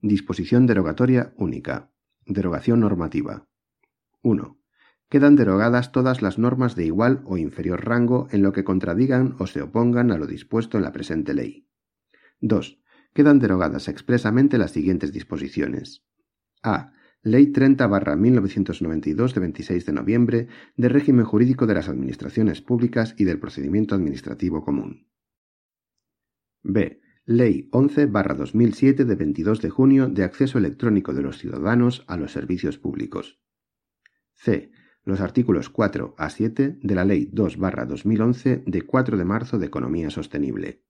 Disposición derogatoria única. Derogación normativa. 1. Quedan derogadas todas las normas de igual o inferior rango en lo que contradigan o se opongan a lo dispuesto en la presente ley. 2. Quedan derogadas expresamente las siguientes disposiciones. A Ley 30-1992 de 26 de noviembre de régimen jurídico de las administraciones públicas y del procedimiento administrativo común. B. Ley 11-2007 de 22 de junio de acceso electrónico de los ciudadanos a los servicios públicos. C. Los artículos 4 a 7 de la Ley 2-2011 de 4 de marzo de Economía Sostenible.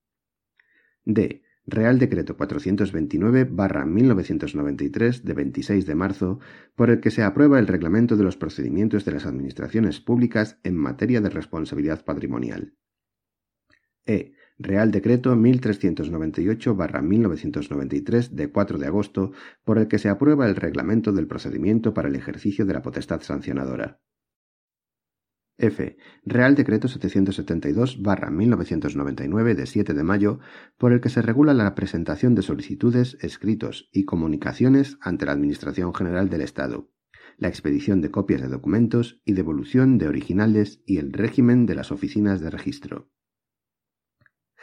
D Real Decreto 429-1993 de 26 de marzo, por el que se aprueba el Reglamento de los Procedimientos de las Administraciones Públicas en materia de responsabilidad patrimonial. E. Real Decreto 1398-1993 de 4 de agosto, por el que se aprueba el Reglamento del Procedimiento para el ejercicio de la potestad sancionadora. F. Real Decreto 772-1999 de 7 de mayo, por el que se regula la presentación de solicitudes, escritos y comunicaciones ante la Administración General del Estado, la expedición de copias de documentos y devolución de originales y el régimen de las oficinas de registro.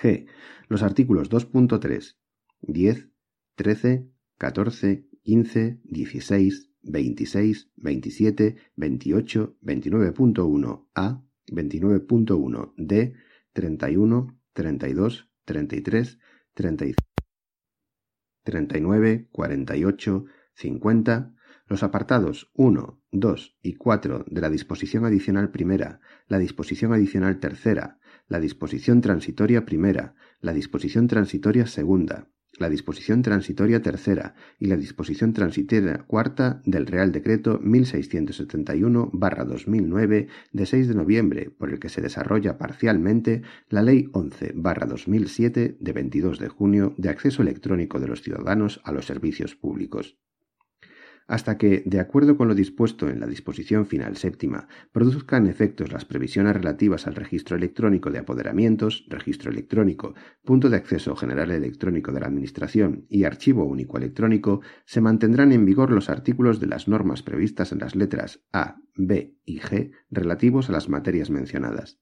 G. Los artículos 2.3, 10, 13, 14, 15, 16, 26, 27, 28, 29.1 A, 29.1 D, 31, 32, 33, 35, 39, 48, 50, los apartados 1, 2 y 4 de la disposición adicional primera, la disposición adicional tercera, la disposición transitoria primera, la disposición transitoria segunda, la disposición transitoria tercera y la disposición transitoria cuarta del Real Decreto 1671-2009 de 6 de noviembre, por el que se desarrolla parcialmente la Ley 11-2007 de 22 de junio de acceso electrónico de los ciudadanos a los servicios públicos hasta que, de acuerdo con lo dispuesto en la disposición final séptima, produzcan efectos las previsiones relativas al registro electrónico de apoderamientos, registro electrónico, punto de acceso general electrónico de la Administración y archivo único electrónico, se mantendrán en vigor los artículos de las normas previstas en las letras A, B y G relativos a las materias mencionadas.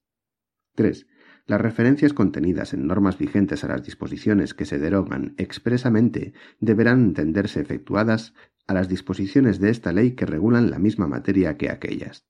3. Las referencias contenidas en normas vigentes a las disposiciones que se derogan expresamente deberán entenderse efectuadas a las disposiciones de esta ley que regulan la misma materia que aquellas.